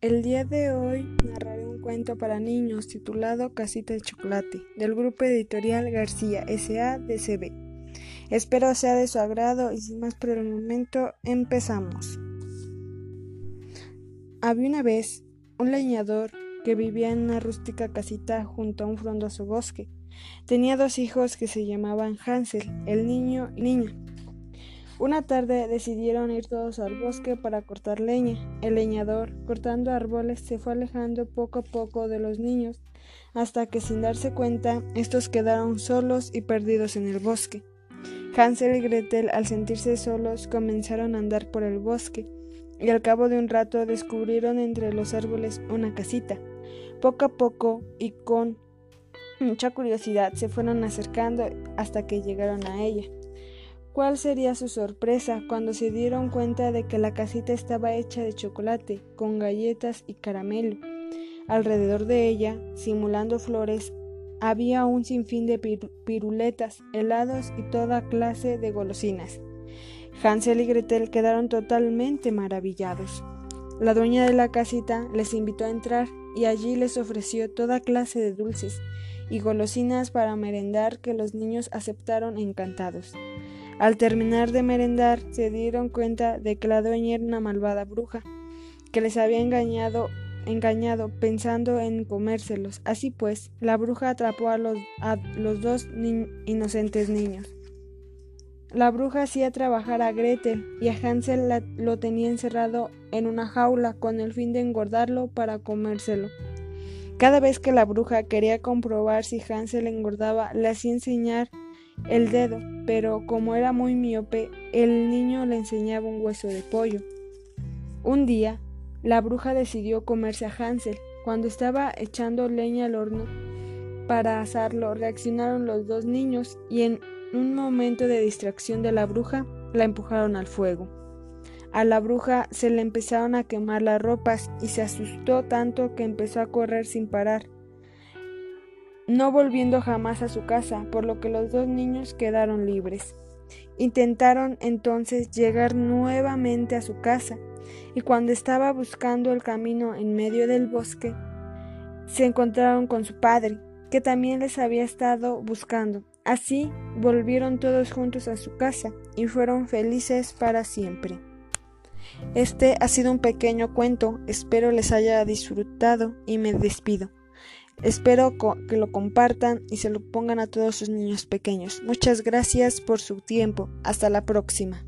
El día de hoy narraré un cuento para niños titulado Casita de Chocolate del grupo editorial García SADCB. Espero sea de su agrado y sin más por el momento empezamos. Había una vez un leñador que vivía en una rústica casita junto a un frondoso bosque. Tenía dos hijos que se llamaban Hansel, el niño y niña. Una tarde decidieron ir todos al bosque para cortar leña. El leñador, cortando árboles, se fue alejando poco a poco de los niños, hasta que sin darse cuenta, estos quedaron solos y perdidos en el bosque. Hansel y Gretel, al sentirse solos, comenzaron a andar por el bosque, y al cabo de un rato descubrieron entre los árboles una casita. Poco a poco y con mucha curiosidad se fueron acercando hasta que llegaron a ella. ¿Cuál sería su sorpresa cuando se dieron cuenta de que la casita estaba hecha de chocolate, con galletas y caramelo? Alrededor de ella, simulando flores, había un sinfín de piruletas, helados y toda clase de golosinas. Hansel y Gretel quedaron totalmente maravillados. La dueña de la casita les invitó a entrar y allí les ofreció toda clase de dulces y golosinas para merendar que los niños aceptaron encantados. Al terminar de merendar, se dieron cuenta de que la dueña era una malvada bruja, que les había engañado, engañado pensando en comérselos. Así pues, la bruja atrapó a los, dos inocentes niños. La bruja hacía trabajar a Gretel y a Hansel lo tenía encerrado en una jaula con el fin de engordarlo para comérselo. Cada vez que la bruja quería comprobar si Hansel engordaba, le hacía enseñar el dedo, pero como era muy miope, el niño le enseñaba un hueso de pollo. Un día, la bruja decidió comerse a Hansel. Cuando estaba echando leña al horno para asarlo, reaccionaron los dos niños y en un momento de distracción de la bruja, la empujaron al fuego. A la bruja se le empezaron a quemar las ropas y se asustó tanto que empezó a correr sin parar no volviendo jamás a su casa, por lo que los dos niños quedaron libres. Intentaron entonces llegar nuevamente a su casa, y cuando estaba buscando el camino en medio del bosque, se encontraron con su padre, que también les había estado buscando. Así volvieron todos juntos a su casa y fueron felices para siempre. Este ha sido un pequeño cuento, espero les haya disfrutado y me despido. Espero que lo compartan y se lo pongan a todos sus niños pequeños. Muchas gracias por su tiempo. Hasta la próxima.